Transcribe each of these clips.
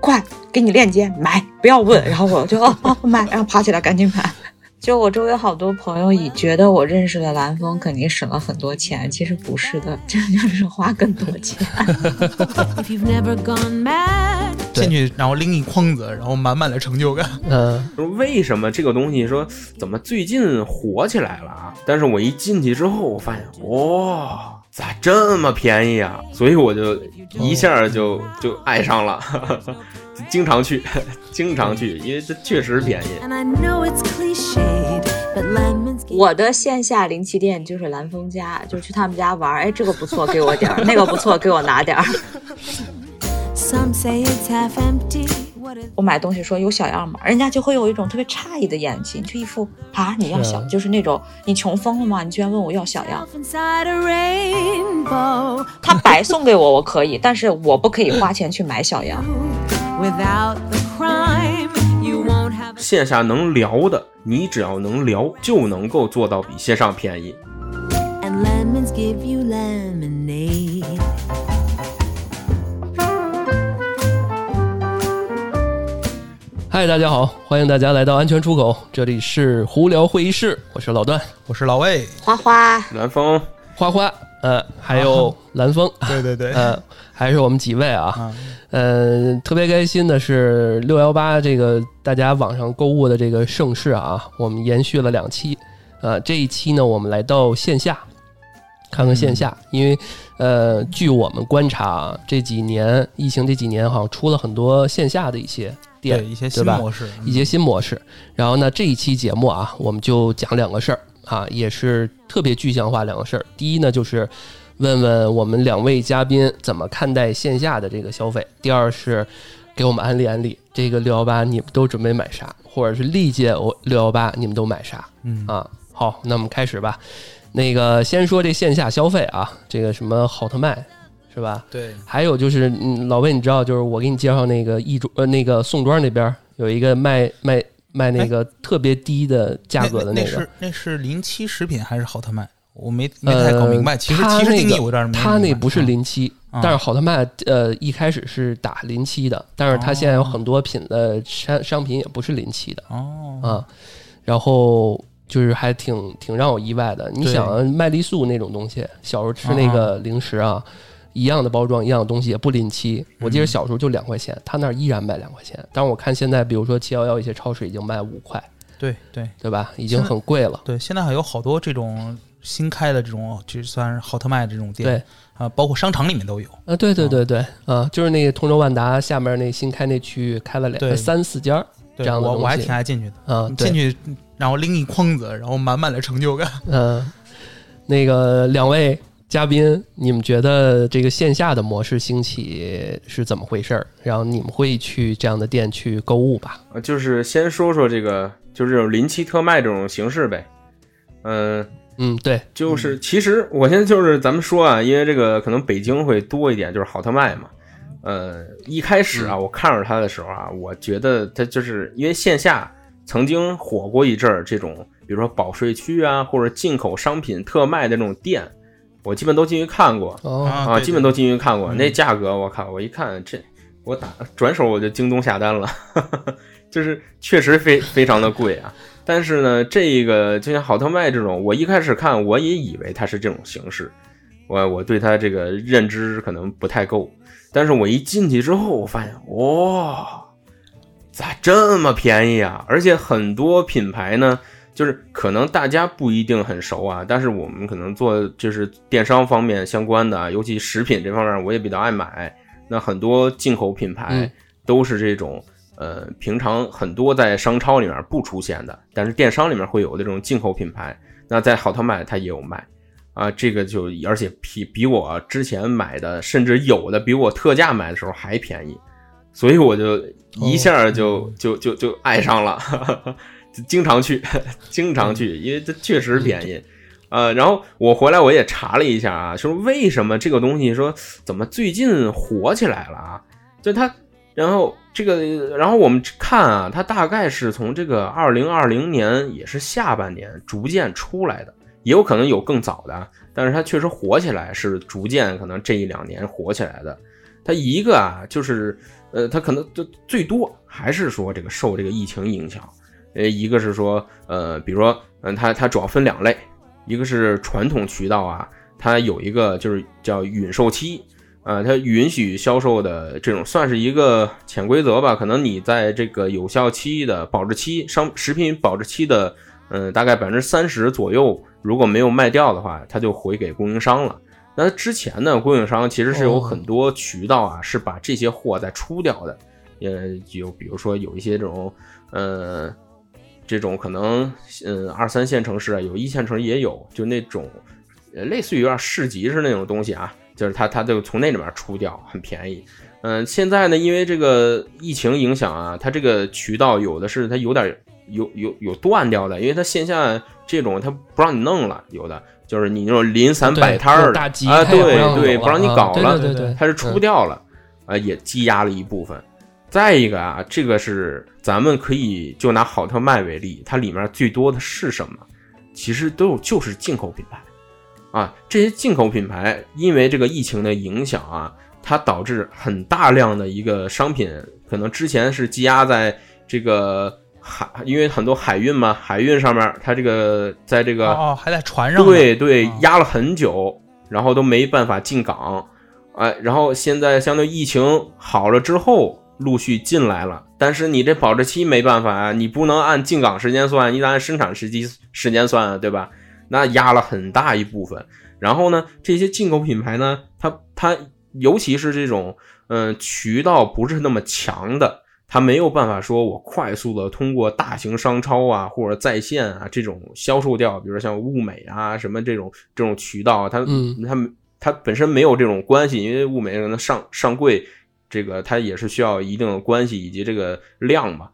快，给你链接买，不要问。然后我就哦哦买，然后爬起来赶紧买。就我周围好多朋友已觉得我认识了蓝峰肯定省了很多钱，其实不是的，这就是花更多钱。进去然后拎一筐子，然后满满的成就感。嗯，说为什么这个东西说怎么最近火起来了啊？但是我一进去之后，我发现哇，咋这么便宜啊？所以我就一下就就爱上了，经常去，经常去，因为这确实便宜。我的线下零七店就是蓝峰家，就去他们家玩。哎，这个不错，给我点儿；那个不错，给我拿点儿。我买东西说有小样吗？人家就会有一种特别诧异的眼睛，就一副啊你要小，就是那种你穷疯了吗？你居然问我要小样？他白送给我我可以，但是我不可以花钱去买小样。线下能聊的，你只要能聊，就能够做到比线上便宜。嗨，大家好，欢迎大家来到安全出口，这里是胡聊会议室，我是老段，我是老魏，花花，蓝风，花花，呃，还有蓝风，对对对，呃，还是我们几位啊，啊，呃，特别开心的是六幺八这个大家网上购物的这个盛世啊，我们延续了两期，呃，这一期呢，我们来到线下，看看线下，因为呃，据我们观察啊，这几年疫情这几年好像出了很多线下的一些店对，一些新模式，一些新模式。然后呢，这一期节目啊，我们就讲两个事儿啊，也是特别具象化两个事儿。第一呢，就是问问我们两位嘉宾怎么看待线下的这个消费；第二是给我们安利安利这个六幺八你们都准备买啥，或者是历届我六幺八你们都买啥嗯啊？好，那我们开始吧。那个先说这线下消费啊，这个什么好特卖是吧？对，还有就是，嗯，老魏，你知道，就是我给你介绍那个亦庄，呃，那个宋庄那边有一个卖卖卖那个特别低的价格的那个，那是那是临期食品还是好特卖？我没没太搞明白。呃其实他其实定义那个我有点没他那不是啊临期，啊但是好特卖，呃，一开始是打临期的，但是他现在有很多品的商商品也不是临期的哦，啊，然后。就是还挺挺让我意外的。你想啊麦丽素那种东西，小时候吃那个零食啊，一样的包装，一样的东西也不临期。我记得嗯小时候就两块钱，他那儿依然卖两块钱。但是我看现在，比如说七幺幺一些超市已经卖五块，对对对吧？已经很贵了。对，现在还有好多这种新开的这种，就算是好特卖这种店，对啊，包括商场里面都有。啊，对对对对，啊，就是那个通州万达下面那新开那区域开了两三四家这样的我我还挺爱进去的，啊，进去然后拎一筐子，然后满满的成就感。嗯，那个两位嘉宾，你们觉得这个线下的模式兴起是怎么回事儿？然后你们会去这样的店去购物吧？呃就是先说说这个，就是这种临期特卖这种形式呗。嗯、嗯，对，就是其实我现在就是咱们说啊，因为这个可能北京会多一点，就是好特卖嘛。呃，一开始啊，我看着它的时候啊，我觉得它就是因为线下曾经火过一阵儿这种，比如说保税区啊，或者进口商品特卖的这种店，我基本都进去看过哦，啊，基本都进去看过。嗯那价格我靠，我一看这，我打转手我就京东下单了，就是确实非非常的贵啊。但是呢，这个就像好特卖这种，我一开始看我也以为它是这种形式，我我对它这个认知可能不太够。但是我一进去之后，我发现哇，咋这么便宜啊？而且很多品牌呢，就是可能大家不一定很熟啊，但是我们可能做就是电商方面相关的啊，尤其食品这方面，我也比较爱买。那很多进口品牌嗯都是这种，呃，平常很多在商超里面不出现的，但是电商里面会有的这种进口品牌。那在好特卖它也有卖。啊，这个就而且比比我之前买的，甚至有的比我特价买的时候还便宜，所以我就一下就、就就就爱上了，就 经常去，经常去，因为这确实便宜。呃，然后我回来我也查了一下啊，说为什么这个东西说怎么最近火起来了啊？就它然后这个，然后我们看啊，它大概是从这个二零二零年也是下半年逐渐出来的，也有可能有更早的，但是它确实火起来是逐渐可能这一两年火起来的。它一个啊，就是呃，它可能就最多还是说这个受这个疫情影响，呃，一个是说呃，比如说嗯，它它主要分两类，一个是传统渠道啊，它有一个就是叫允售期。啊，它允许销售的这种算是一个潜规则吧？可能你在这个有效期的保质期商食品保质期的，嗯，大概百分之三十左右，如果没有卖掉的话，它就回给供应商了。那之前呢，供应商其实是有很多渠道啊，是把这些货再出掉的。呃，有比如说有一些这种，呃，这种可能，嗯，二三线城市啊，有一线城市也有，就那种，呃，类似于有点市集是那种东西啊。就是它它就从那里面出掉，很便宜。嗯，现在呢，因为这个疫情影响啊，它这个渠道有的是它有点有有有断掉的，因为它线下这种它不让你弄了，有的就是你那种零散摆摊儿的啊，对对，不让你搞了，对对，它是出不掉了，啊，也积压了一部分。再一个啊，这个是咱们可以就拿好特卖为例，它里面最多的是什么？其实都有就是进口品牌。啊，这些进口品牌因为这个疫情的影响啊，它导致很大量的一个商品可能之前是积压在这个海，因为很多海运嘛，海运上面它这个在这个哦还在船上，对对，压了很久，然后都没办法进港，哎，然后现在相对疫情好了之后陆续进来了，但是你这保质期没办法啊，你不能按进港时间算，你得按生产时期时间算啊，对吧？那压了很大一部分，然后呢，这些进口品牌呢，它它尤其是这种，嗯，渠道不是那么强的，它没有办法说我快速的通过大型商超啊或者在线啊这种销售掉，比如像物美啊什么这种这种渠道，它它它本身没有这种关系，因为物美可能上上柜，这个它也是需要一定的关系以及这个量嘛，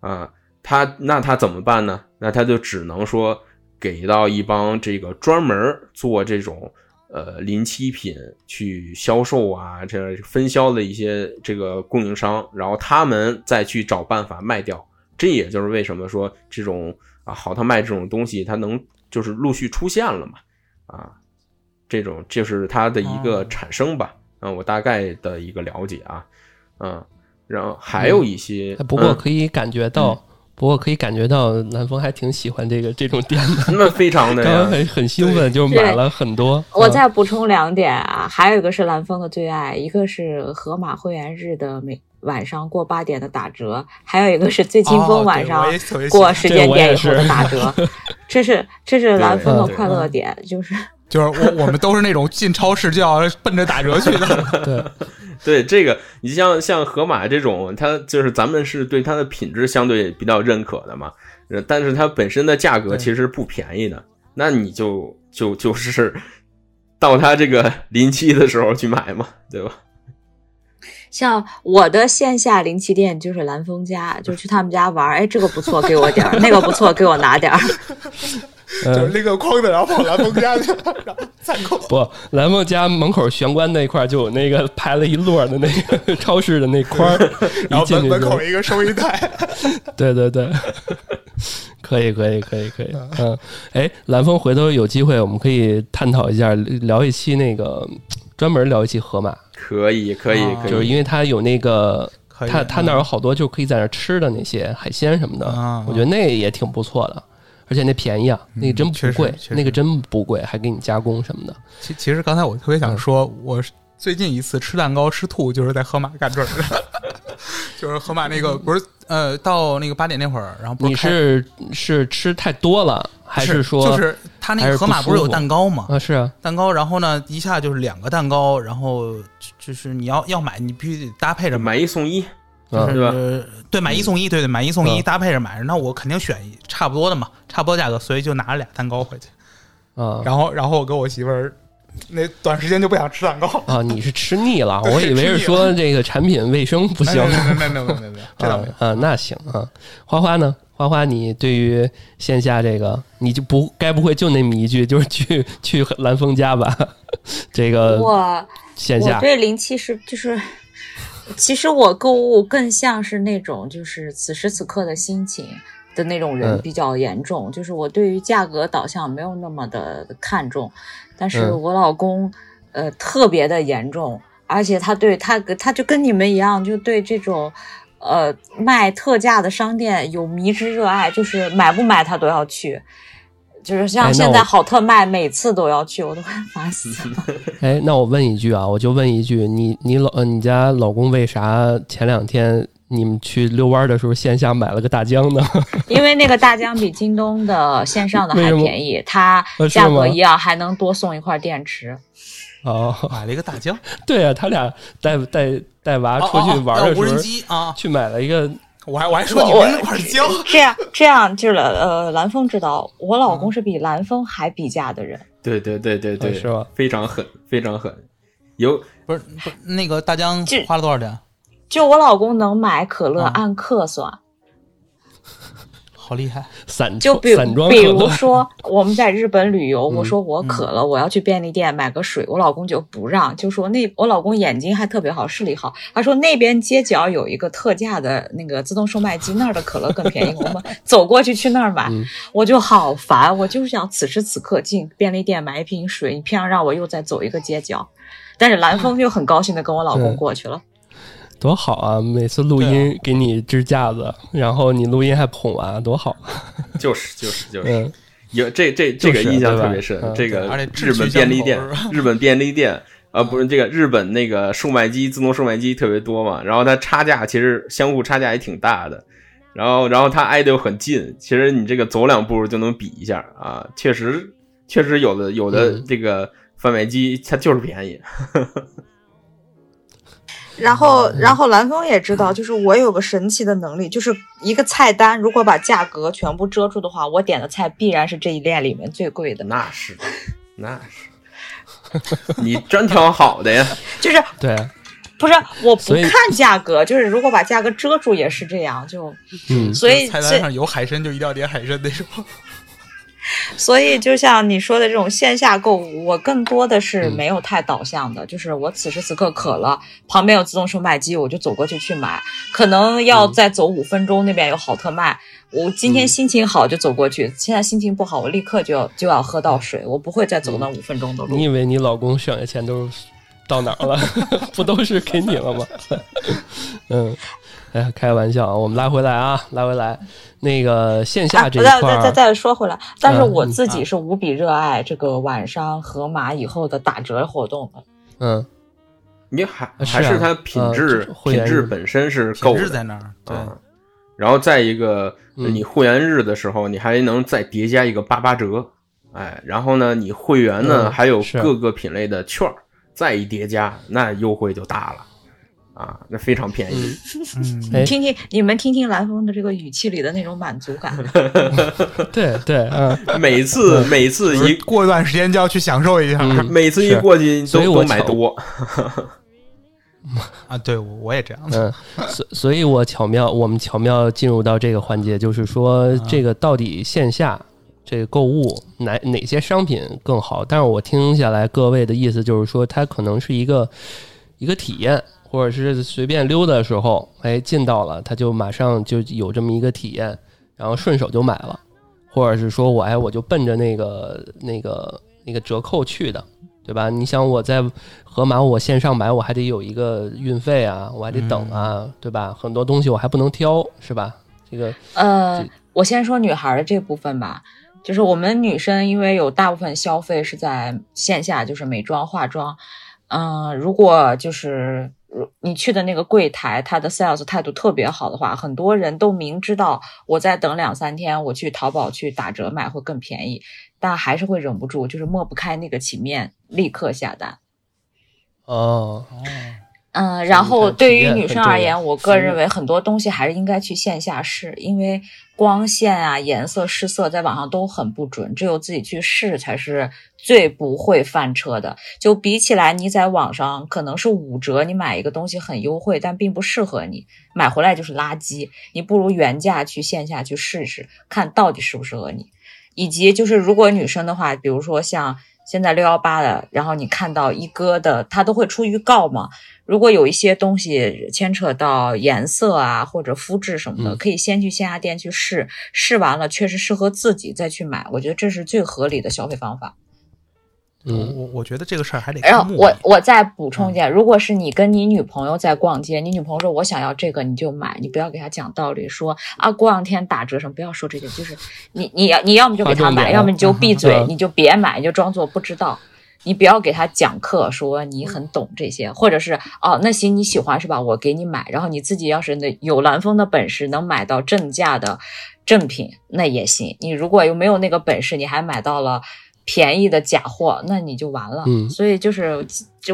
啊，他那他怎么办呢？那他就只能说。给到一帮这个专门做这种呃临期品去销售啊，这分销的一些这个供应商，然后他们再去找办法卖掉。这也就是为什么说这种啊好特卖这种东西，它能就是陆续出现了嘛啊，这种就是它的一个产生吧。嗯，我大概的一个了解啊，嗯，然后还有一些，不过可以感觉到。不过可以感觉到南风还挺喜欢这个这种店的，那非常的，刚刚很很兴奋，就买了很多。我再补充两点啊，还有一个是南风的最爱，一个是盒马会员日的每晚上过八点的打折，还有一个是最清风晚上过时间点以后的打折，这是这是南风的快乐点，就是就是我我们都是那种进超市就要奔着打折去的，对。对这个，你像像盒马这种，它就是咱们是对它的品质相对比较认可的嘛，但是它本身的价格其实不便宜的，那你就就就是到它这个临期的时候去买嘛，对吧？像我的线下临期店就是蓝峰家，就去他们家玩，哎，这个不错，给我点儿；那个不错，给我拿点儿。就是拎个筐子，然后跑蓝峰家去，然后再扣。不，蓝峰家门口玄关那块就有那个排了一摞的那个 超市的那筐，然后门门口一个收银台。对对对，可以可以可以可以。嗯，哎，蓝峰，回头有机会我们可以探讨一下，聊一期那个专门聊一期河马。可以可以可以，就是因为它有那个，他他那有好多就可以在那吃的那些海鲜什么的，我觉得那也挺不错的。而且那便宜啊，那个真不贵，那个真不贵，还给你加工什么的。其其实刚才我特别想说，我最近一次吃蛋糕吃吐，就是在盒马干这儿的，就是盒马那个不是呃，到那个八点那会儿，然后你是是吃太多了，还是说就是他那个盒马不是有蛋糕吗？啊，是啊，蛋糕，然后呢一下就是两个蛋糕，然后就是你要要买，你必须得搭配着买一送一。就是对买一送一，对对买一送一搭配着买，那我肯定选差不多的嘛，差不多价格，所以就拿了俩蛋糕回去。啊，然后然后我跟我媳妇儿那短时间就不想吃蛋糕啊，你是吃腻了？我以为是说这个产品卫生不行。没有没有没有没没啊啊，那行啊。花花呢？花花，你对于线下这个，你就不该不会就那么一句，就是去去蓝峰家吧？这个我线下对零七是就是。其实我购物更像是那种就是此时此刻的心情的那种人嗯比较严重，就是我对于价格导向没有那么的看重，但是嗯我老公呃特别的严重，而且他对他他就跟你们一样，就对这种。呃，卖特价的商店有迷之热爱，就是买不买他都要去，就是哎像现在好特卖，每次都要去，我都快烦死了。哎，那我问一句啊，我就问一句，你你老呃你家老公为啥前两天你们去遛弯儿的时候线下买了个大疆呢？因为那个大疆比京东的线上的还便宜，它价格一样，还能多送一块电池。哦，买了一个大疆，对啊，他俩带带带娃出去玩哦哦哦无人的时候，机啊！去买了一个我还我还说你我们那块儿胶，这样这样就是呃，蓝峰知道，我老公是比蓝峰还比价的人。对对对对对，哦是吧？非常狠，非常狠。有不是不是那个大疆花了多少钱？就我老公能买可乐嗯按克算，好厉害！散就比散装比如，说我们在日本旅游，嗯我说我渴了，我要去便利店买个水，我老公就不让，就说那我老公眼睛还特别好，视力好，他说那边街角有一个特价的那个自动售卖机，那儿的可乐更便宜，我们 走过去去那儿买，嗯。我就好烦，我就是想此时此刻进便利店买一瓶水，你偏要让我又再走一个街角，但是蓝峰就很高兴的跟我老公过去了。多好啊！每次录音给你支架子，然后你录音还捧啊，多好。就是就是就是，嗯，有这这这个印象特别深嗯。这个而且日本便利店日本便利店啊，不是这个日本那个售卖机，自动售卖机特别多嘛，然后它差价其实相互差价也挺大的。然后，然后它挨得又很近，其实你这个走两步就能比一下啊，确实，确实有的有的嗯这个贩卖机它就是便宜，然后，然后蓝峰也知道，就是我有个神奇的能力，就是一个菜单，如果把价格全部遮住的话，我点的菜必然是这一列里面最贵的。那是，那是，你专挑好的呀。就是对，不是我不看价格，就是如果把价格遮住也是这样，就嗯，所以菜单上有海参就一定要点海参那种。所以就像你说的这种线下购物，我更多的是嗯没有太导向的，就是我此时此刻渴了，旁边有自动售卖机，我就走过去去买，可能要嗯再走五分钟，那边有好特卖。我今天嗯心情好就走过去，现在心情不好，我立刻就要就要喝到水，我不会再走那五分钟的路。你以为你老公省下钱都是到哪儿了？不都是给你了吗？嗯，哎呀，开玩笑啊，我们拉回来啊，拉回来。那个线下啊，这一再再再，再说回来，但是嗯我嗯自己是无比热爱这个晚上盒马以后的打折活动的。嗯，你还还是它品质品质本身是够的。品质在那儿，对，啊。然后再一个，嗯。你会员日的时候，你还能再叠加一个八八折，哎，然后呢，你会员呢、嗯还有各个品类的券儿，再一叠加，那优惠就大了啊，那非常便宜。听听你们听听蓝峰的这个语气里的那种满足感。对 对，嗯，每次每次一过一段时间就要去享受一下嗯每次一过去所以都都买多，啊！对，我我也这样。嗯，所所以，我巧妙，我们巧妙进入到这个环节，就是说，这个到底线下这个购物哪哪些商品更好？但是我听下来各位的意思就是说，它可能是一个一个体验，或者是随便溜达的时候，哎，进到了，他就马上就有这么一个体验，然后顺手就买了，或者是说我哎，我就奔着那个那个那个折扣去的。对吧？你想我在盒马，我线上买，我还得有一个运费啊，我还得等啊，对吧？很多东西我还不能挑，是吧？这个呃，我先说女孩的这部分吧，就是我们女生因为有大部分消费是在线下，就是美妆、化妆。嗯、如果就是如你去的那个柜台，他的 sales 态度特别好的话，很多人都明知道我再等两三天，我去淘宝去打折买会更便宜，但还是会忍不住，就是抹不开那个情面，立刻下单。哦，嗯，然后对于女生而言，我个人认为很多东西还是应该去线下试，因为光线啊、颜色、试色在网上都很不准，只有自己去试才是最不会翻车的。就比起来，你在网上可能是五折，你买一个东西很优惠，但并不适合你，买回来就是垃圾，你不如原价去线下去试试，看到底适不适合你。以及就是，如果女生的话，比如说像现在六幺八的，然后你看到一哥的，他都会出预告嘛。如果有一些东西牵扯到颜色啊或者肤质什么的，嗯可以先去线下店去试，试完了确实适合自己再去买。我觉得这是最合理的消费方法。我嗯我我觉得这个事儿还得然后我我再补充一点，如果是你跟你女朋友在逛街，你女朋友说我想要这个，你就买，你不要给她讲道理，说啊过两天打折什么，不要说这些，就是 你你要你要么就给她买，要么你就闭嘴，嗯你就别买，你就装作不知道。你不要给她讲课，说你很懂这些，或者是哦，那行你喜欢是吧？我给你买，然后你自己要是那有蓝风的本事，能买到正价的正品，那也行。你如果又没有那个本事，你还买到了便宜的假货，那你就完了。嗯所以就是，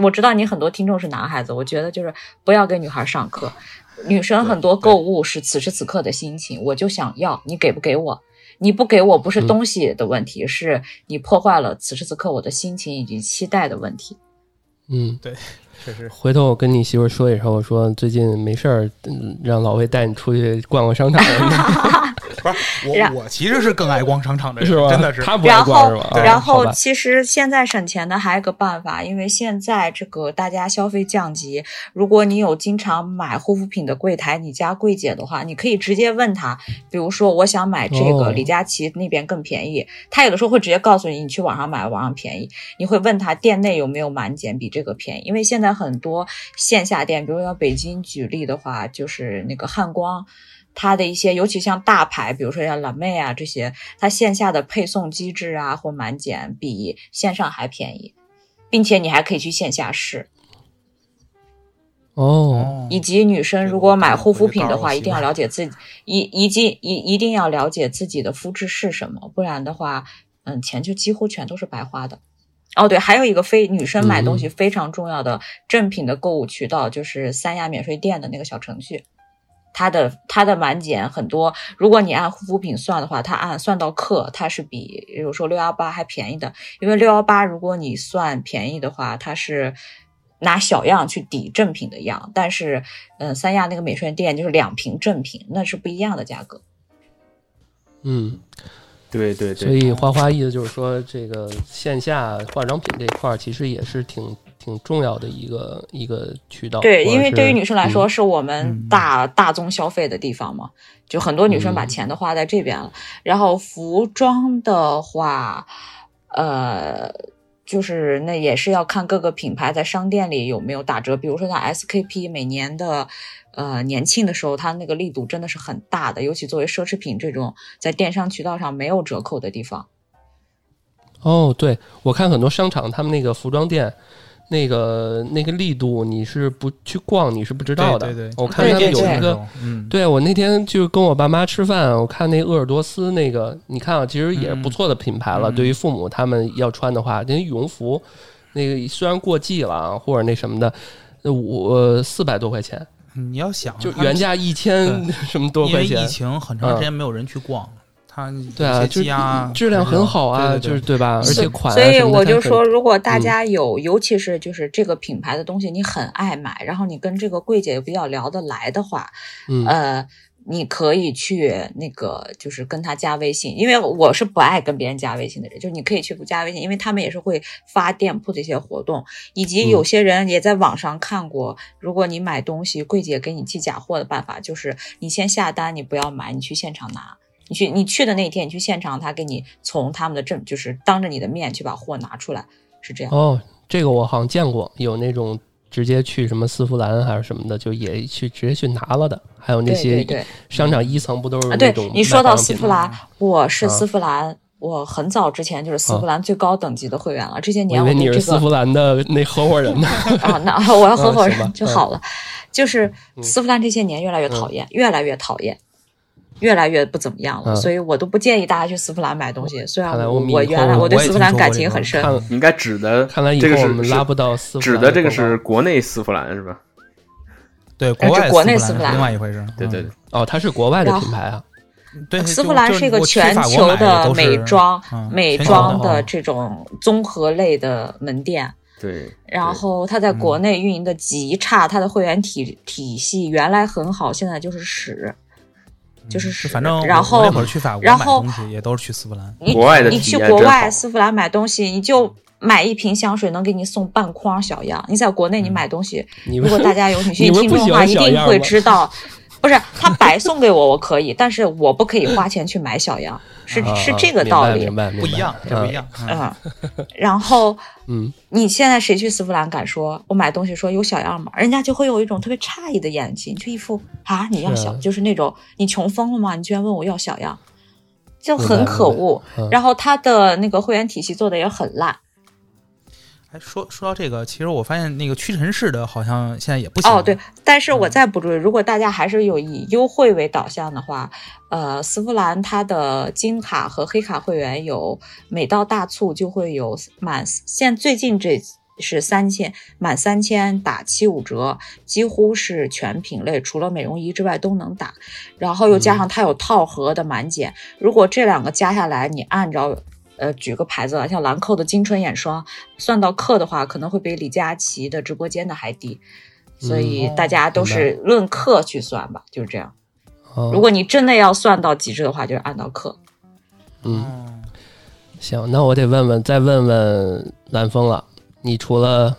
我知道你很多听众是男孩子，我觉得就是不要给女孩上课。女生很多购物是此时此刻的心情，我就想要，你给不给我？你不给我不是东西的问题，是你破坏了此时此刻我的心情以及期待的问题。嗯，对，确实回头我跟你媳妇儿说一声，我说最近没事儿，嗯让老魏带你出去逛逛商场，不是我我其实是更爱逛商场的人，是吧？真的是他不爱然后逛是吧？，啊然后其实现在省钱的还有个办法，因为现在这个大家消费降级，如果你有经常买护肤品的柜台，你家柜姐的话，你可以直接问她，比如说我想买这个哦李佳琦那边更便宜，她有的时候会直接告诉你，你去网上买网上便宜，你会问她店内有没有满减比这个便宜，因为现在很多线下店，比如说北京举例的话，就是那个汉光。它的一些，尤其像大牌，比如说像蓝妹啊这些，它线下的配送机制啊或满减比线上还便宜，并且你还可以去线下试。哦，以及女生如果买护肤品的话，一定要了解自己，一一定一一定要了解自己的肤质是什么，不然的话，嗯，钱就几乎全都是白花的。哦，对，还有一个非女生买东西非常重要的正品的购物渠道，就是三亚免税店的那个小程序。它的它的满减很多，如果你按护肤品算的话，它按算到克，它是比比如说六幺八还便宜的。因为六幺八如果你算便宜的话，它是拿小样去抵正品的样，但是嗯，三亚那个美税店就是两瓶正品，那是不一样的价格。嗯，对对对所，以花花意思就是说，这个线下化妆品这一块儿其实也是挺挺重要的一个一个渠道。对，因为对于女生来说，嗯是我们大、大宗消费的地方嘛，就很多女生把嗯钱都花在这边了。然后服装的话，呃，就是那也是要看各个品牌在商店里有没有打折。比如说像 SKP 每年的呃年庆的时候，它那个力度真的是很大的，尤其作为奢侈品这种在电商渠道上没有折扣的地方。哦，对，我看很多商场他们那个服装店。那个那个力度，你是不去逛，你是不知道的。对对对，我看他们有一个，嗯，对我那天就跟我爸妈吃饭，我看那鄂尔多斯那个，你看啊，其实也是不错的品牌了。嗯对于父母他们要穿的话，那羽绒服，那个虽然过季了啊，或者那什么的，呃我四百多块钱，你要想就原价一千什么多块钱因为疫，情很长时间没有人去逛，它对啊，就些积压质量很好啊，对对对就是对吧？而且款啊所以我就说，如果大家有，尤其是就是这个品牌的东西，你很爱买，然后你跟这个柜姐比较聊得来的话，嗯呃，你可以去那个就是跟他加微信，因为我是不爱跟别人加微信的人，就是你可以去不加微信，因为他们也是会发店铺的一些活动，以及有些人也在网上看过，如果你买东西，柜姐给你寄假货的办法就是你先下单，你不要买，你去现场拿。你去你去的那天，你去现场，他给你从他们的证就是当着你的面去把货拿出来，是这样。哦，这个我好像见过，有那种直接去什么丝芙兰还是什么的，就也去直接去拿了的，还有那些对对商场一层不都是那种你说到丝芙兰，我是啊丝芙兰，我很早之前就是丝芙兰最高等级的会员了。这些年我为你是丝芙兰的那合伙人呢。啊，那我要合伙人就好了。就是嗯丝芙兰这些年越来越讨厌，越来越讨厌。越来越不怎么样了，嗯所以我都不建议大家去丝芙兰买东西。虽然我我原来我对丝芙兰感情很深，看应该指的看来以这个是后我们拉不到丝芙指的这个是国内丝芙兰是吧？对国外国内丝芙兰另外一回事，对对对，哦，它是国外的品牌啊。对，丝芙兰是一个全球的美妆嗯美妆的哦这种综合类的门店。对，然后它在嗯国内运营的极差，它的会员体体系原来很好，现在就是屎，就是屎。嗯反正我然后那会儿去法国买然后东西也都是去丝芙兰，你国外的你去国外丝芙兰买东西，你就买一瓶香水能给你送半筐小样。你在国内你买东西，如果大家有女 你性听众的话，一定会知道。不是他白送给我，我可以，但是我不可以花钱去买小样，是啊是这个道理。不一样，这不一。样。嗯嗯，然后嗯，你现在谁去丝芙兰敢说我买东西说有小样吗？人家就会有一种特别诧异的眼睛，就一副啊你要小，就是那种你穷疯了吗？你居然问我要小样，就很可恶。然后他的那个会员体系做的也很烂。哎，说说到这个，其实我发现那个屈臣氏的好像现在也不行。哦，对，但是我再补充，如果大家还是有以优惠为导向的话，呃，丝芙兰它的金卡和黑卡会员有每到大促就会有满现最近这是三千满三千打七五折，几乎是全品类除了美容仪之外都能打，然后又加上它有套盒的满减，如果这两个加下来，你按照呃，举个牌子啊，像兰蔻的金春眼霜，算到克的话，可能会比李佳琦的直播间的还低，所以嗯大家都是论克去算吧，就是这样。哦如果你真的要算到极致的话，就是按到克。嗯，哦行，那我得问问，再问问蓝峰了。你除了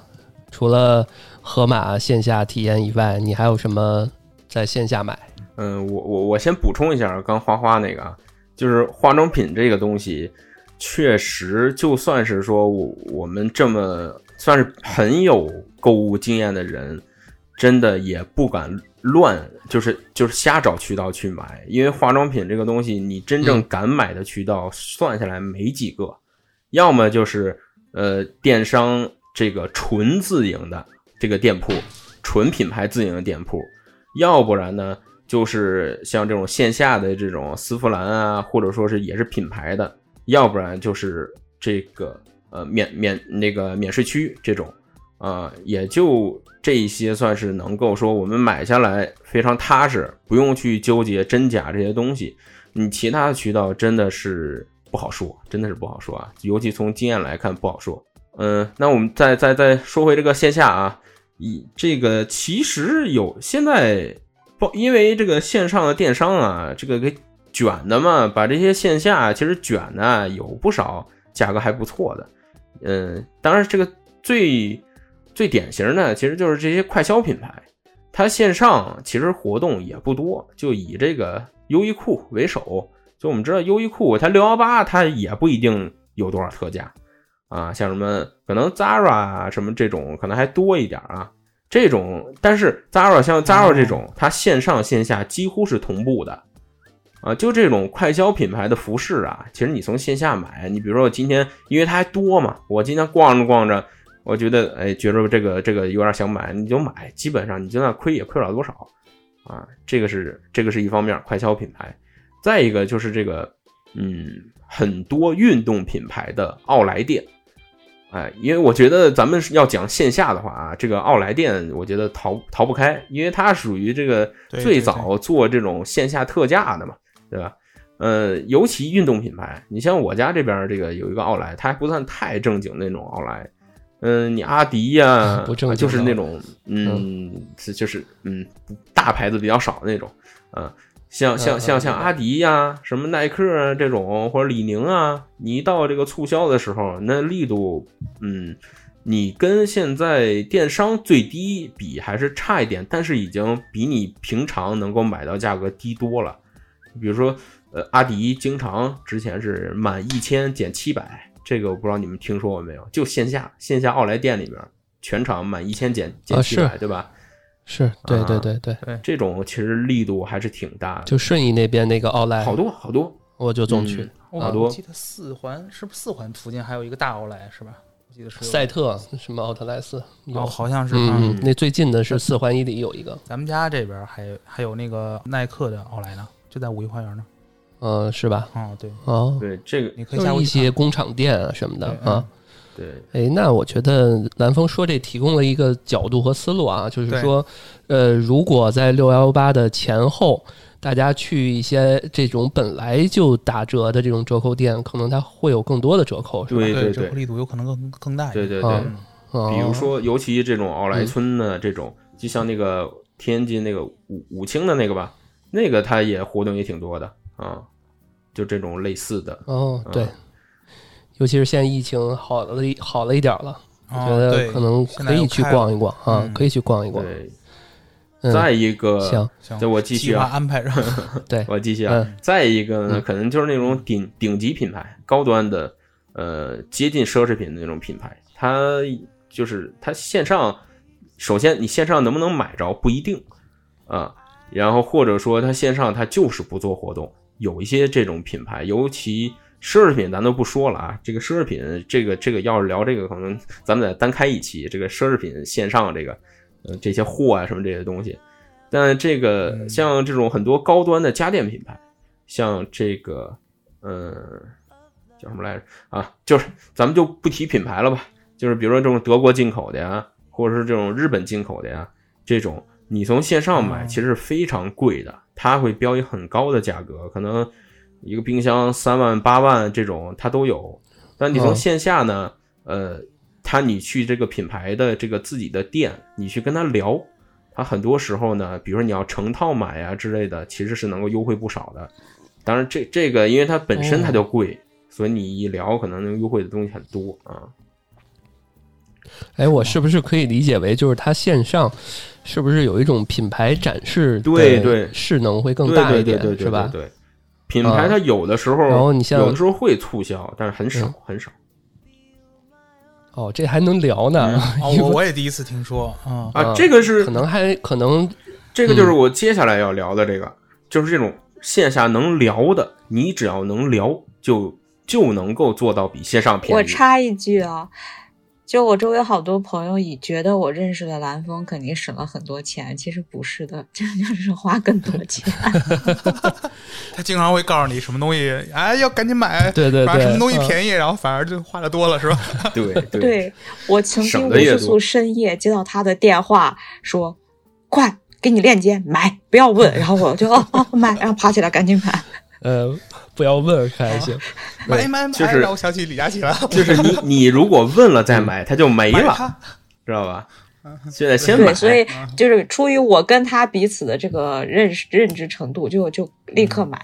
除了盒马线下体验以外，你还有什么在线下买？嗯，我我我先补充一下，刚花花那个啊，就是化妆品这个东西，确实就算是说我我们这么算是很有购物经验的人，真的也不敢乱，就是就是瞎找渠道去买，因为化妆品这个东西，你真正嗯。敢买的渠道算下来没几个，要么就是呃电商这个纯自营的这个店铺，纯品牌自营的店铺，要不然呢就是像这种线下的这种丝芙兰啊，或者说是也是品牌的，要不然就是这个呃免免那个免税区这种，啊、也就这一些算是能够说我们买下来非常踏实，不用去纠结真假这些东西。你其他的渠道真的是不好说，真的是不好说啊，尤其从经验来看不好说。嗯，那我们再再再说回这个线下啊，以这个其实有现在不因为这个线上的电商啊，这个给卷的嘛，把这些线下其实卷的有不少价格还不错的。嗯，当然这个最最典型的其实就是这些快消品牌，它线上其实活动也不多，就以这个优衣库为首。就我们知道优衣库它六幺八它也不一定有多少特价啊，像什么可能 Zara 啊什么这种可能还多一点啊。这种，但是 Zara 像 Zara 这种，它线上线下几乎是同步的，啊，就这种快消品牌的服饰啊，其实你从线下买，你比如说我今天，因为它还多嘛，我今天逛着逛着，我觉得哎，觉着这个这个有点想买，你就买，基本上你就算亏也亏不了多少，啊，这个是这个是一方面，快消品牌，再一个就是这个，嗯，很多运动品牌的奥莱店。哎，因为我觉得咱们要讲线下的话啊，这个奥莱店我觉得逃逃不开，因为它属于这个最早做这种线下特价的嘛，对吧？呃，尤其运动品牌，你像我家这边这个有一个奥莱，它还不算太正经那种奥莱，嗯、你阿迪呀、不正经的就是那种，嗯，是就是嗯，大牌子比较少的那种，啊、像像嗯嗯像像阿迪呀、什么耐克啊这种，或者李宁啊，你一到这个促销的时候，那力度，嗯，你跟现在电商最低比还是差一点，但是已经比你平常能够买到价格低多了。比如说，呃，阿迪经常之前是满一千减七百，这个我不知道你们听说过没有？就线下线下奥莱店里面，全场满一千减减啊七百、是对吧？是对对啊对对，这种其实力度还是挺大的，就顺义那边那个奥莱，好多好多。我就总去好多我记得四环是不是四环附近还有一个大奥莱是吧？我记得是赛特什么奥特莱斯有哦，，好像是嗯，那最近的是四环以里有一个，咱们家这边还有还有那个耐克的奥莱呢，就在五一花园呢。嗯，是吧？哦，对，哦，对这个，你可以就是一些工厂店啊什么的啊。对哎，那我觉得蓝峰说这提供了一个角度和思路啊，就是说，呃，如果在六幺八的前后，大家去一些这种本来就打折的这种折扣店，可能它会有更多的折扣，是吧？对对折扣力度有可能更更大一点。对对对，嗯哦比如说，尤其这种奥莱村的这种，就像那个天津那个武武清的那个吧，那个他也活动也挺多的啊，就这种类似的。哦，对嗯，尤其是现在疫情好了一好了一点了，我觉得可能可以去逛一逛啊，嗯可以去逛一逛。对，嗯，再一个，行，行，就我继续啊计划安排上。对，我继续啊。嗯再一个呢，嗯可能就是那种顶顶级品牌、高端的，呃，接近奢侈品的那种品牌，它就是它线上，首先你线上能不能买着不一定啊，然后或者说它线上它就是不做活动，有一些这种品牌，尤其。奢侈品咱都不说了啊，这个奢侈品，这个这个要是聊这个，可能咱们得单开一期。这个奢侈品线上这个，呃，这些货啊什么这些东西，但这个嗯像这种很多高端的家电品牌，像这个，嗯，叫什么来着啊？就是咱们就不提品牌了吧，就是比如说这种德国进口的呀，或者是这种日本进口的呀，这种你从线上买哦其实是非常贵的，它会标一很高的价格，可能一个冰箱三万八万这种它都有。但你从哦线下呢，呃，他你去这个品牌的这个自己的店，你去跟他聊，他很多时候呢，比如说你要成套买啊之类的，其实是能够优惠不少的。当然这这个因为它本身它就贵，所以你一聊可能能优惠的东西很多啊。哎，我是不是可以理解为，就是它线上是不是有一种品牌展示对对。势能会更对大一点，对对对对是吧？对对，品牌它有的时候，然后你像有的时候会促销，但是很少嗯。很少。哦，这还能聊呢，哦，我我也第一次听说，嗯，啊啊。这个是可能还可能这个就是我接下来要聊的这个，就是这种线下能聊的，你只要能聊，就就能够做到比线上便宜。我插一句啊，就我周围好多朋友以觉得我认识的蓝峰肯定省了很多钱，其实不是的，这就是花更多钱。他经常会告诉你什么东西，哎，要赶紧买，对对对，什么东西嗯便宜，然后反而就花的多了，是吧？对对对我曾经无数次深夜接到他的电话，说快给你链接买，不要问，然后我就哦哦买，然后爬起来赶紧买。呃，不要问可还行。买买买，就是让我想起李佳琦了，就是你你如果问了再买，他就没了，知道吧？现在先买，对，所以就是出于我跟他彼此的这个认识认知程度，就就立刻买，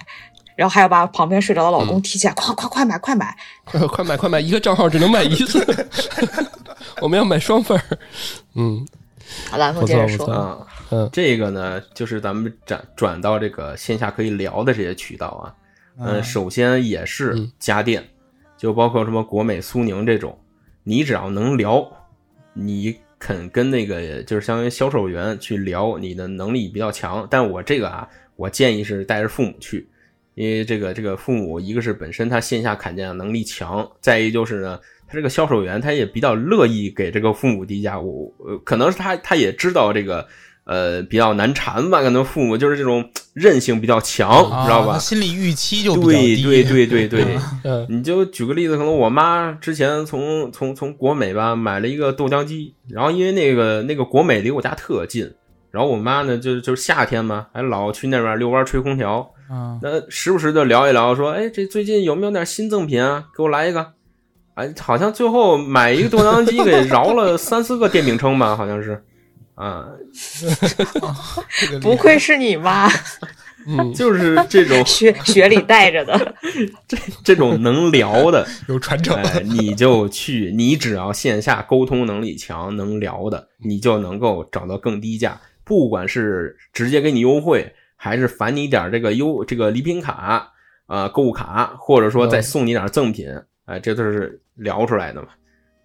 然后还要把旁边睡着的老公提起来，快快快买快买。快 快买快买，一个账号只能买一次，我们要买双份儿。嗯。好，蓝峰不接着说。嗯。这个呢，就是咱们转转到这个线下可以聊的这些渠道啊。嗯，首先也是嗯家电，就包括什么国美、苏宁这种，你只要能聊，你肯跟那个就是相当于销售员去聊，你的能力比较强。但我这个啊，我建议是带着父母去，因为这个这个父母一个是本身他线下砍价能力强，再一就是呢，他这个销售员他也比较乐意给这个父母低价，我呃可能是他他也知道这个。呃，比较难缠吧，可能父母就是这种韧性比较强，啊知道吧他？心理预期就比较低，对对对对对，嗯你就举个例子，可能我妈之前从从从国美吧买了一个豆浆机，然后因为那个那个国美离我家特近，然后我妈呢就就是夏天嘛，还老去那边遛弯吹空调，啊，那时不时的聊一聊，说，哎，这最近有没有点新赠品啊？给我来一个。哎，好像最后买一个豆浆机给饶了三四个电饼铛吧，好像是，啊，这个不愧是你妈，嗯，就是这种 学学里带着的。这这种能聊的，有传承，哎，你就去，你只要线下沟通能力强、能聊的，你就能够找到更低价。不管是直接给你优惠，还是返你点这个优这个礼品卡啊、购物卡，或者说再送你点赠品，哎，这都是聊出来的嘛。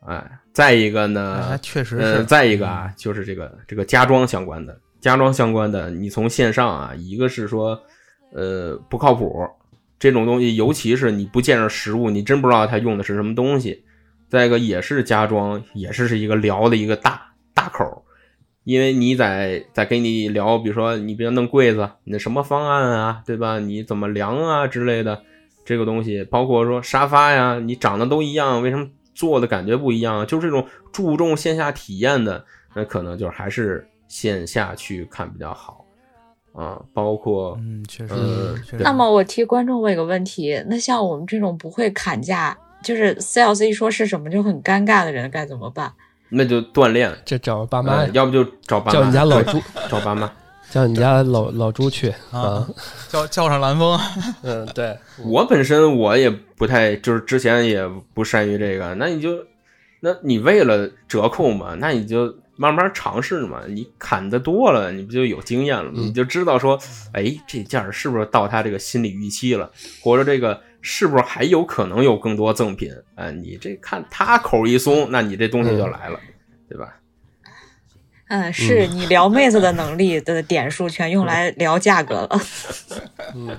哎，再一个呢，哎确实呃，是。再一个啊，就是这个这个家装相关的，家装相关的，你从线上啊，一个是说，呃，不靠谱，这种东西，尤其是你不见着实物，你真不知道它用的是什么东西。再一个也是家装，也是是一个聊的一个大大口儿，因为你在在跟你聊，比如说你比如弄柜子，你的什么方案啊，对吧？你怎么量啊之类的，这个东西，包括说沙发呀，你长得都一样，为什么做的感觉不一样？就是这种注重线下体验的，那可能就是还是线下去看比较好啊。包括嗯，确实呃，确实那么我替观众问一个问题：那像我们这种不会砍价，就是 sales 一说是什么就很尴尬的人该怎么办？那就锻炼，这找爸妈，呃要不就找爸妈，叫你家老朱，找爸妈。叫你家老老朱去啊啊，叫叫上蓝峰，嗯，对，我本身我也不太，就是之前也不善于这个，那你就，那你为了折扣嘛，那你就慢慢尝试嘛。你砍的多了，你不就有经验了吗？嗯你就知道说，哎，这件儿是不是到他这个心理预期了，或者这个是不是还有可能有更多赠品？哎，你这看他口一松，那你这东西就来了，对吧？嗯，是你撩妹子的能力的点数全用来聊价格了，嗯，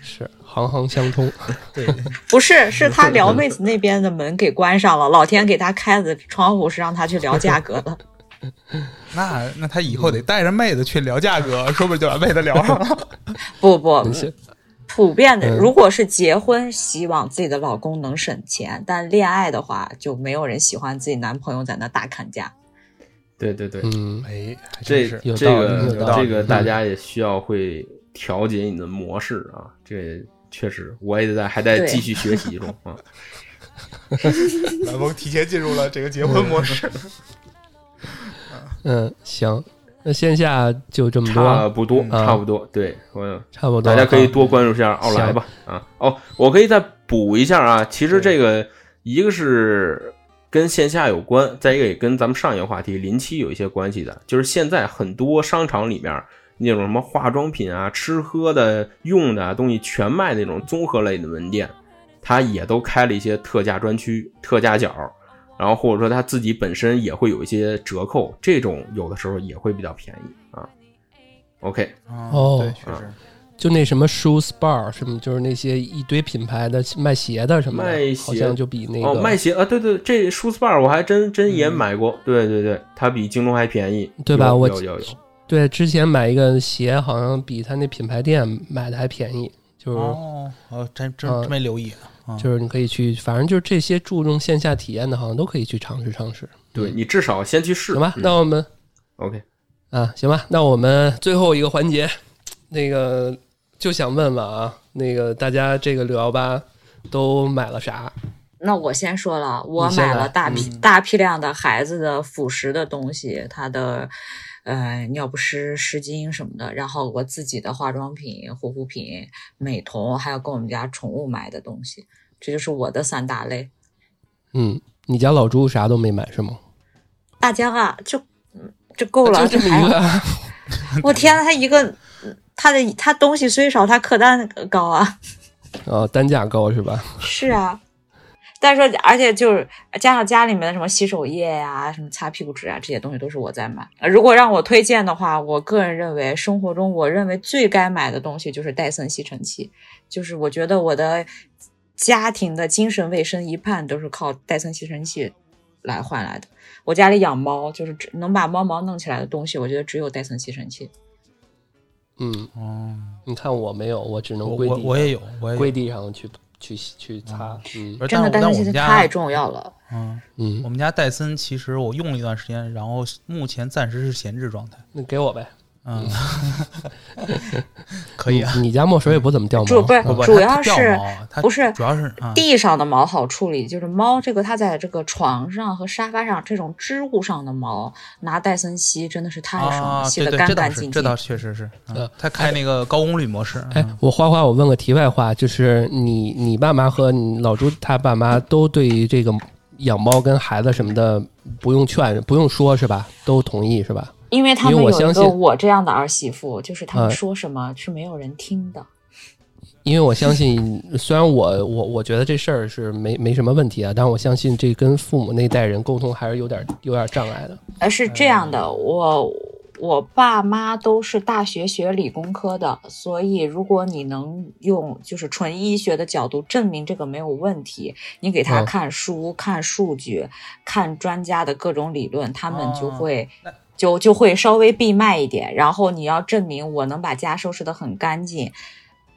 是行行相通，对，不是，是他撩妹子那边的门给关上了，老天给他开的窗户是让他去聊价格的。那那他以后得带着妹子去聊价格，说不定就把妹子聊上了。不不，普遍的，嗯如果是结婚，希望自己的老公能省钱；但恋爱的话，就没有人喜欢自己男朋友在那大砍价。对对对，嗯，哎，这是这个这个大家也需要会调节你的模式啊，这确实我也在还在继续学习中啊。蓝风提前进入了这个结婚模式。嗯，行，那线下就这么多，差不多，啊差不多，对我差不多，大家可以啊多关注一下奥莱吧。啊，哦，我可以再补一下啊，其实这个一个是跟线下有关，再一个也跟咱们上一个话题临期有一些关系的，就是现在很多商场里面那种什么化妆品啊、吃喝的、用的东西全卖那种综合类的门店，它也都开了一些特价专区、特价角。然后或者说它自己本身也会有一些折扣，这种有的时候也会比较便宜啊。OK，哦对，确实。就那什么 shoes bar 什么，就是那些一堆品牌的卖鞋的什么的，卖鞋。好像就比那个哦，卖鞋啊，对对，这 Shoes Bar 我还真真也买过，对对对，它比京东还便宜，对吧？我有有有，对，之前买一个鞋，好像比他那品牌店买的还便宜，就是、哦，哦真真啊真没留意。啊就是你可以去，反正就是这些注重线下体验的，好像都可以去尝试尝试。对你至少先去试，行吧，嗯。那我们 OK，啊，行吧，那我们最后一个环节，那个就想问问啊，那个大家这个六幺八都买了啥？那我先说了，我买了大批、嗯大批量的孩子的辅食的东西，他的呃尿不湿、湿巾什么的，然后我自己的化妆品、护肤品、美瞳，还有跟我们家宠物买的东西，这就是我的三大类。嗯，你家老朱啥都没买是吗？大家啊，就嗯就够了，就这么还一个啊，我天，他一个嗯他的他东西虽少，他客单高啊。哦，单价高是吧？是啊，但是说，而且就是加上家里面的什么洗手液呀、什么擦屁股纸啊，这些东西都是我在买。呃如果让我推荐的话，我个人认为生活中我认为最该买的东西就是戴森吸尘器，就是我觉得我的家庭的精神卫生一半都是靠戴森吸尘器来换来的。我家里养猫，就是能把猫毛弄起来的东西，我觉得只有戴森吸尘器。嗯，哦，你看我没有，我只能我跪地，我我也有，我也跪有。地上去去去擦。嗯不是真的，但是我们家太重要了。嗯，嗯我，们家戴森其实我用了一段时间，然后目前暂时是闲置状态。那给我呗。嗯，可以啊。你你家墨水也不怎么掉毛，主不是不不，主要是不是主要是啊，地上的毛好处理，就是猫这个它在这个床上和沙发上这种织物上的毛，拿戴森吸真的是太爽吸得对对，这倒是，干干净净。这倒确实是。嗯呃它开那个高功率模式。哎嗯，我花花，我问个题外话，就是你你爸妈和你老朱他爸妈都对于这个养猫跟孩子什么的不用劝，不用说是吧？都同意是吧？因为他因们有一个为我相信我这样的儿媳妇，就是他们呃说什么是没有人听的。因为我相信，虽然我我我觉得这事儿是没没什么问题啊，但是我相信这跟父母那代人沟通还是有点有点障碍的。呃是这样的，我我爸妈都是大学学理工科的，所以如果你能用就是纯医学的角度证明这个没有问题，你给他嗯看书、看数据、看专家的各种理论，他们就哦会。那就就会稍微闭麦一点，然后你要证明我能把家收拾得很干净，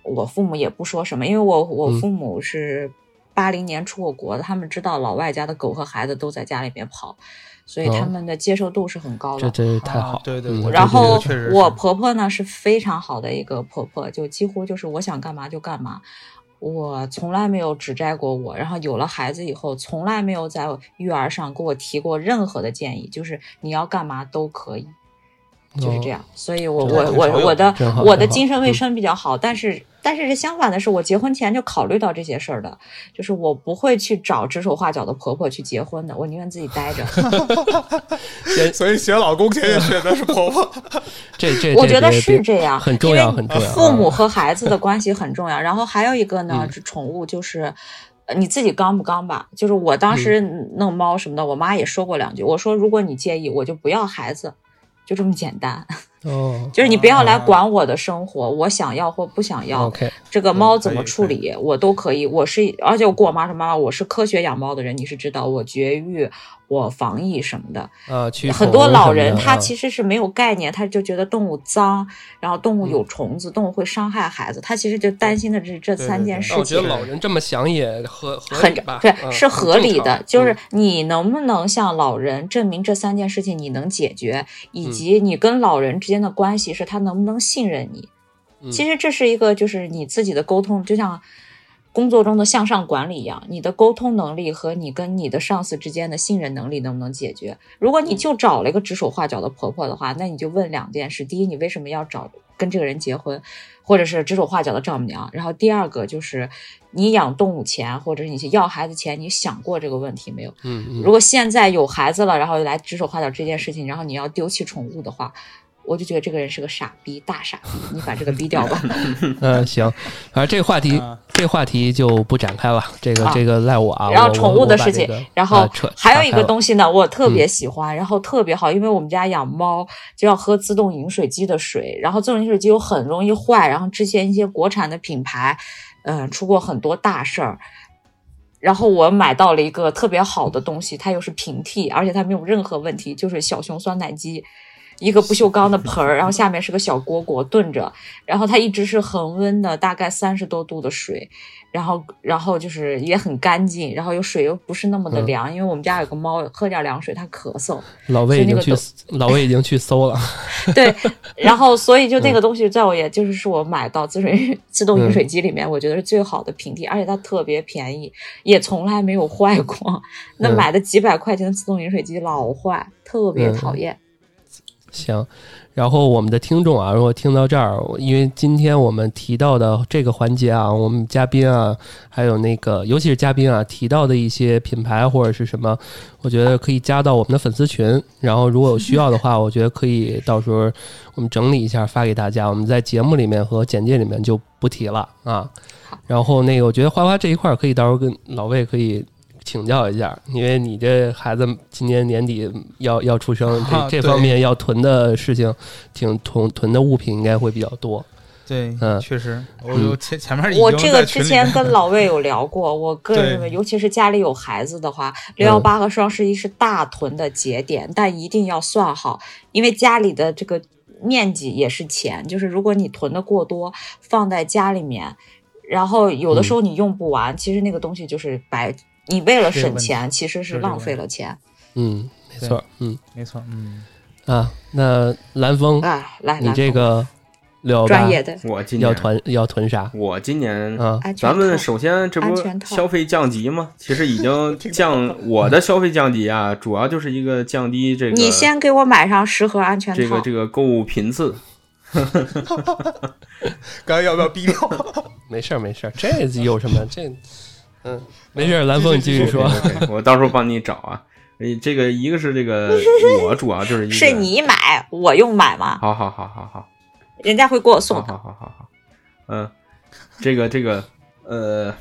我父母也不说什么，因为我我嗯父母是八零年出过国的，他们知道老外家的狗和孩子都在家里面跑，所以他哦们的接受度是很高的。这真是太好啊，对对嗯然后我婆婆呢是非常好的一个婆婆，就几乎就是我想干嘛就干嘛。我从来没有指摘过我，然后有了孩子以后，从来没有在育儿上给我提过任何的建议，就是你要干嘛都可以。就是这样。所以我真我我我的我的精神卫生比较好，但是但是相反的是，我结婚前就考虑到这些事儿的，就是我不会去找指手画脚的婆婆去结婚的，我宁愿自己待着。所以选老公前也选的是婆婆。这这我觉得是这样，很重要因为很重要父母啊和孩子的关系很重要。然后还有一个呢嗯，是宠物，就是呃你自己刚不刚吧？就是我当时弄猫什么的，我妈也说过两句。我说如果你介意，我就不要孩子，就这么简单。哦就是你不要来管我的生活，我想要或不想要。，OK，这个猫嗯怎么处理，我都可以。我是，而且我跟我妈说，妈妈，我是科学养猫的人，你是知道，我绝育，我防疫什么的。呃，去很多老人他其实是没有概念，他就觉得动物脏，然后动物嗯有虫子，动物会伤害孩子，他其实就担心的是这三件事情我觉得。老人这么想也合合很理吧，对，嗯是合理的。就是嗯你能不能向老人证明这三件事情你能解决，以嗯及你跟老人之间的关系是他能不能信任你。嗯其实这是一个就是你自己的沟通，就像工作中的向上管理一样，你的沟通能力和你跟你的上司之间的信任能力能不能解决？如果你就找了一个指手画脚的婆婆的话，那你就问两件事：第一，你为什么要找跟这个人结婚，或者是指手画脚的丈母娘？然后第二个就是你养动物前，或者是你去要孩子前，你想过这个问题没有？嗯嗯如果现在有孩子了，然后来指手画脚这件事情，然后你要丢弃宠物的话，我就觉得这个人是个傻逼，大傻逼，你把这个逼掉吧。嗯，行，反正这个话题啊，这话题就不展开了，这个啊这个赖我啊。然后宠物的事情，然后还有一个，东西呢，我特嗯别喜欢，然后特别好，因为我们家养猫就要喝自动饮水机的水，然后自动饮水机又很容易坏，然后之前一些国产的品牌，嗯、出过很多大事儿。然后我买到了一个特别好的东西，它又是平替，而且它没有任何问题，就是小熊酸奶机，一个不锈钢的盆儿，然后下面是个小锅锅炖着，然后它一直是恒温的，大概三十多度的水，然后然后就是也很干净，然后有水又不是那么的嗯。凉，因为我们家有个猫，喝点凉水它咳嗽，老魏已经去老魏已经去搜了，对，然后所以就那个东西在我也就是是我买到自水自动饮水机里面，我觉得是最好的平替，而且它特别便宜，也从来没有坏过。那嗯。买的几百块钱的自动饮水机老坏，特别嗯。讨厌。行，然后我们的听众啊，如果听到这儿，因为今天我们提到的这个环节啊，我们嘉宾啊，还有那个尤其是嘉宾啊提到的一些品牌或者是什么，我觉得可以加到我们的粉丝群。然后如果有需要的话，我觉得可以到时候我们整理一下发给大家。我们在节目里面和简介里面就不提了啊。然后那个，我觉得花花这一块儿可以到时候跟老魏可以请教一下，因为你这孩子今年年底要要出生，这、啊这方面要囤的事情，挺囤囤的物品应该会比较多。对，嗯。确实，我就前前面我这个之前跟 老魏有聊过，我个人认为，尤其是家里有孩子的话，六幺八和双十一是大囤的节点，但一定要算好，因为家里的这个面积也是钱，就是如果你囤的过多，放在家里面，然后有的时候你用不完，其实那个东西就是白，你为了省钱，其实是浪费了钱。嗯，没错，嗯没错，嗯，啊，那蓝峰，哎，来，你这个六专业的我今年要囤要囤啥我今年啊？咱们首先这不安全套消费降级吗？其实已经 降，我的消费降级啊，主要就是一个降低这个你先给我买上十盒安全套。这个这个购物频次。刚才要不要逼掉？没事儿没事儿，这有什么这？嗯，没事，蓝峰你继续说。我到时候帮你找啊。诶，这个一个是这个，我主要就是一个是你买，我用买吗？好好好好好人家会给我送的。好好好好，嗯，这个这个呃，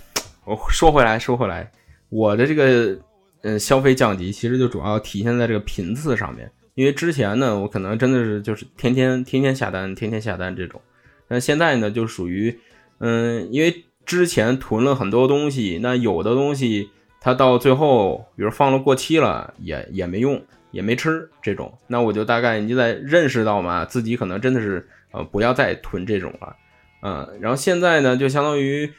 我说回来说回来，我的这个呃消费降级其实就主要体现在这个频次上面，因为之前呢，我可能真的是就是天天天天下单，天天下单这种，但现在呢就属于嗯，因为之前囤了很多东西，那有的东西它到最后，比如放了过期了，也也没用，也没吃这种，那我就大概你就在认识到嘛，自己可能真的是呃不要再囤这种了，嗯、然后现在呢就相当于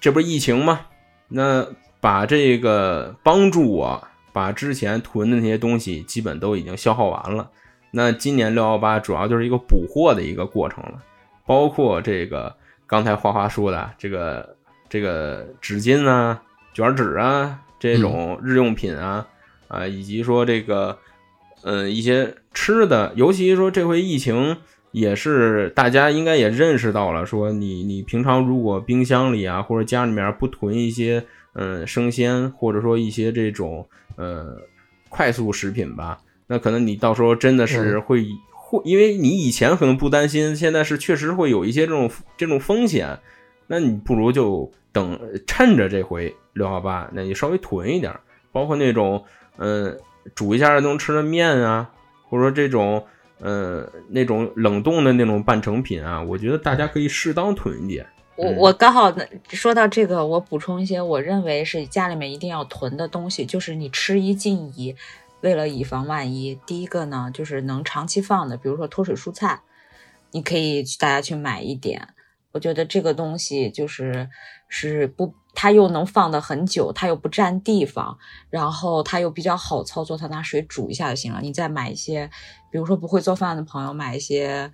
这不是疫情嘛，那把这个帮助我把之前囤的那些东西基本都已经消耗完了，那今年六幺八主要就是一个补货的一个过程了，包括这个刚才花花说的这个这个纸巾啊、卷纸啊这种日用品啊，啊、以及说这个嗯一些吃的，尤其说这回疫情也是大家应该也认识到了，说你你平常如果冰箱里啊或者家里面不囤一些嗯生鲜或者说一些这种呃快速食品吧，那可能你到时候真的是会。会，因为你以前可能不担心，现在是确实会有一些这种这种风险，那你不如就等趁着这回六幺八，那你稍微囤一点，包括那种嗯煮一下能吃的面啊，或者说这种嗯那种冷冻的那种半成品啊，我觉得大家可以适当囤一点。我我刚好说到这个，我补充一些我认为是家里面一定要囤的东西，就是你吃一进一。为了以防万一，第一个呢就是能长期放的，比如说脱水蔬菜，你可以大家去买一点。我觉得这个东西就是是不，它又能放的很久，它又不占地方，然后它又比较好操作，它拿水煮一下就行了。你再买一些，比如说不会做饭的朋友买一些，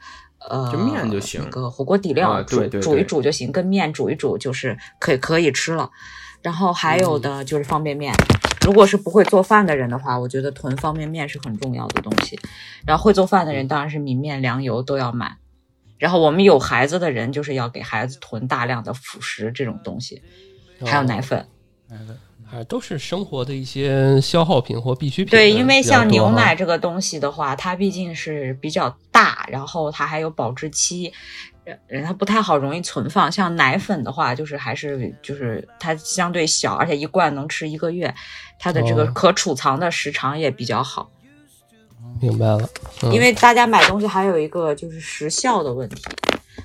呃，就面就行，那个火锅底料煮煮一煮就行，跟面煮一煮就是可以可以吃了。然后还有的就是方便面。如果是不会做饭的人的话，我觉得囤方便面是很重要的东西。然后会做饭的人当然是米面粮油都要买。然后我们有孩子的人就是要给孩子囤大量的辅食这种东西，还有奶粉。奶粉，啊，都是生活的一些消耗品或必需品。对，因为像牛奶这个东西的话，它毕竟是比较大，然后它还有保质期。人它不太好，容易存放。像奶粉的话，就是还是就是它相对小，而且一罐能吃一个月，它的这个可储藏的时长也比较好。明白了，因为大家买东西还有一个就是时效的问题，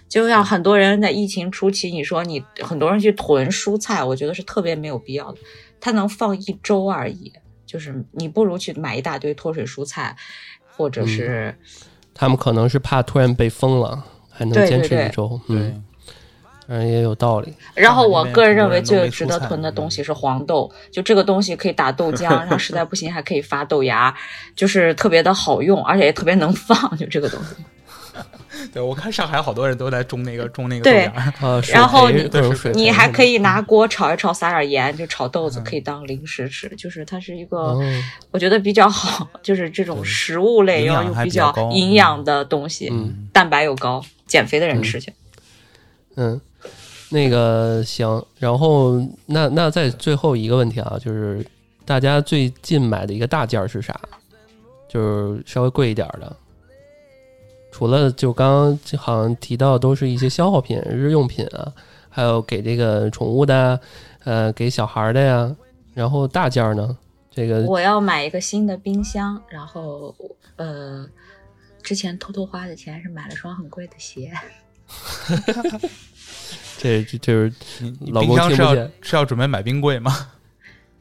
就像很多人在疫情初期，你说你很多人去囤蔬菜，我觉得是特别没有必要的。它能放一周而已，就是你不如去买一大堆脱水蔬菜，或者是他们可能是怕突然被封了。还能坚持一周，嗯，嗯，也有道理。然后我个人认为最值得囤的东西是黄豆，就这个东西可以打豆浆，然后实在不行还可以发豆芽，就是特别的好用，而且也特别能放，就这个东西。对，我看上海好多人都在种那个种那个对，然后你你你还可以拿锅炒一炒，撒点盐，就炒豆子可以当零食吃，就是它是一个 我觉得比较好，就是这种食物类又又比较营养的东西，蛋白又高，减肥的人吃去。嗯，那个行，然后那那再最后一个问题啊，就是大家最近买的一个大件是啥？就是稍微贵一点的。除了就刚刚好像提到都是一些消耗品、日用品啊，还有给这个宠物的，呃，给小孩的呀。然后大件儿呢，这个我要买一个新的冰箱，然后呃，之前偷偷花的钱是买了双很贵的鞋。这这就是老冰箱是要是要准备买冰柜吗？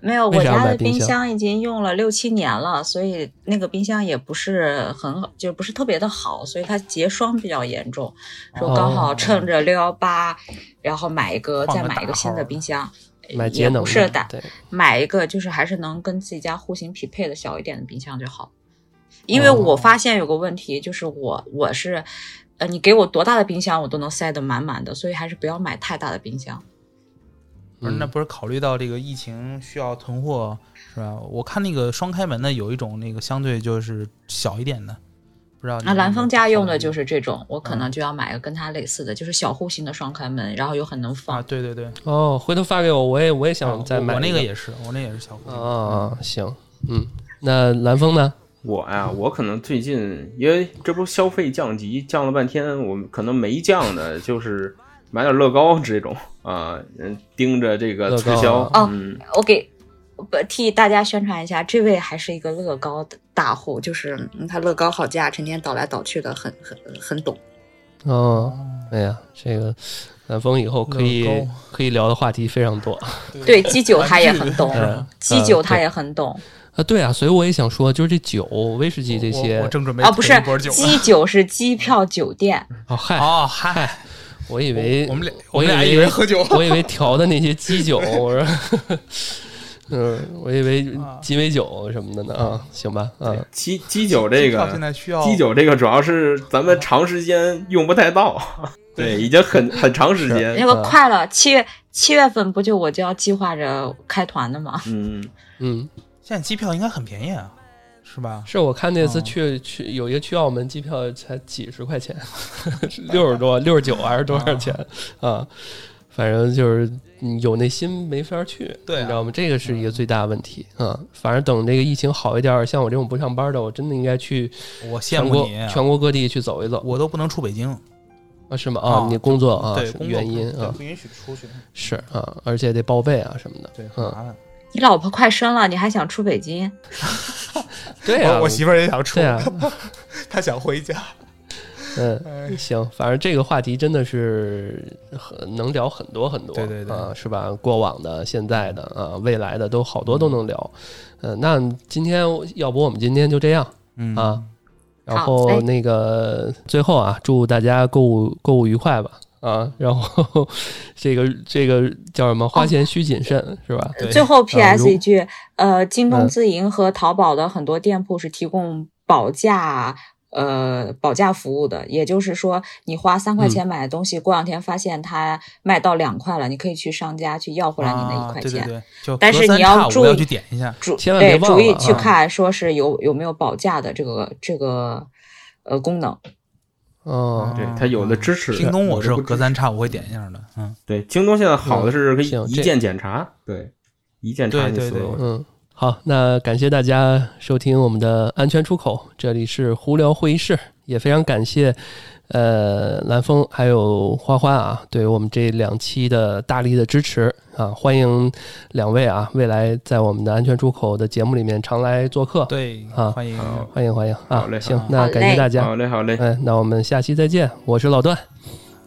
没有，我家的冰箱已经用了六七年了，所以那个冰箱也不是很好，就不是特别的好，所以它结霜比较严重。说刚好趁着六幺八，然后买一个，再买一个新的冰箱，也不是的，买一个就是还是能跟自己家户型匹配的小一点的冰箱就好。因为我发现有个问题，就是我我是，呃，你给我多大的冰箱，我都能塞得满满的，所以还是不要买太大的冰箱。不是，那不是考虑到这个疫情需要囤货是吧？我看那个双开门的有一种那个相对就是小一点的，不知道。那蓝峰家用的就是这种，我可能就要买个跟它类似的，就是小户型的双开门，然后又很能放。啊，对对对。哦，回头发给我，我也我也想再买。我那个也是，我那也是小户。啊，行，嗯，那蓝峰呢？我呀，我可能最近因为这不消费降级降了半天，我可能没降的，就是。买点乐高这种啊，嗯，盯着这个促销哦。我给不替大家宣传一下，这位还是一个乐高的大户，就是他乐高好价，成天倒来倒去的，很很很懂。哦，哎呀，这个南风以后可以可以聊的话题非常多。对，基酒他也很懂，基酒他也很懂啊。对啊，所以我也想说，就是这酒，威士忌这些，我正准备啊，不是基酒是机票酒店。哦嗨，哦嗨。我以为我们俩，我俩以为喝酒，我以为调的那些基酒，我说，嗯，我以为鸡尾酒什么的呢啊，行吧，啊，鸡鸡酒这个现在需要基酒这个主要是咱们长时间用不太到，对，已经很很长时间，那个快了，七月七月份不就我就要计划着开团的吗？嗯。嗯，现在机票应该很便宜啊，是吧？是我看那次哦去去有一个去澳门机票才几十块钱，六十多六十九还是多少钱啊？反正就是嗯有那心没法去，对啊你知道吗？这个是一个最大问题啊。反正等这个疫情好一点，像我这种不上班的，我真的应该去我羡全国慕你，啊全国各地去走一走我都不能出北京啊？是吗？啊啊，你工作啊对原因啊不允许出去，是啊，而且得报备啊什么的。对，很嗯麻烦。你老婆快生了，你还想出北京？对呀，我我媳妇儿也想出对，啊，她想回家。嗯。哎行，反正这个话题真的是很能聊很多很多，对对对啊，是吧？过往的、现在的啊、未来的都好多都能聊。嗯、那今天要不我们今天就这样嗯啊，然后那个最后啊，祝大家购物购物愉快吧。啊，然后这个这个叫什么？花钱需谨慎，是吧？对最后啊 PS 一句，呃，京东嗯自营和淘宝的很多店铺是提供保价。呃，保价服务的，也就是说，你花三块嗯钱买的东西，过两天发现它卖到两块了，你可以去商家去要回来你那一块钱。啊对对对，但是你要注意要去点一下。注千万别对注意去看，说是有有没有保价的这个这个呃功能。哦，对它有的支持京东我是隔三差五会点一下的，嗯，对，京东现在好的是可以一键检查，对，一键查对对对你所有。嗯，好，那感谢大家收听我们的安全出口，这里是胡聊会议室，也非常感谢呃蓝峰还有花花啊，对我们这两期的大力的支持啊，欢迎两位啊，未来在我们的安全出口的节目里面常来做客，对，啊欢迎。欢迎欢迎啊好嘞，行，那感谢大家，好嘞，好嘞，嗯，那我们下期再见，我是老段，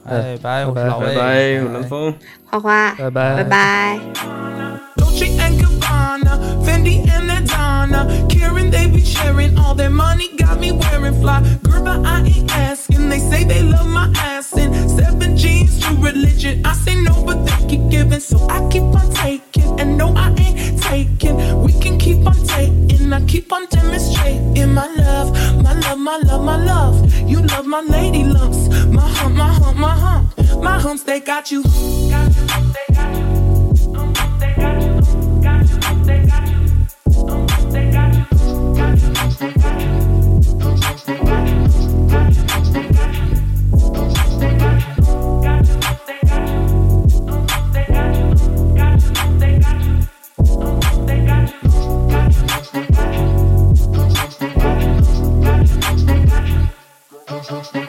哎，拜，我拜是老魏，拜拜，我蓝峰。花花，拜拜。拜拜。Adana. Karen, they be sharing all their money, got me wearing fly. Girl, but I ain't asking. They say they love my ass and seven G's to religion. I say no, but they keep giving, so I keep on taking. And no, I ain't taking. We can keep on taking. I keep on demonstrating my love, my love, my love, my love. You love my lady lumps, my hump, my hump, my hump. My humps, they got you. Got you, they got you. Just